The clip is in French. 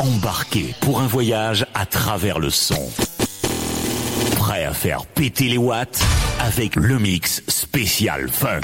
Embarqué pour un voyage à travers le son. Prêt à faire péter les watts avec le mix spécial funk.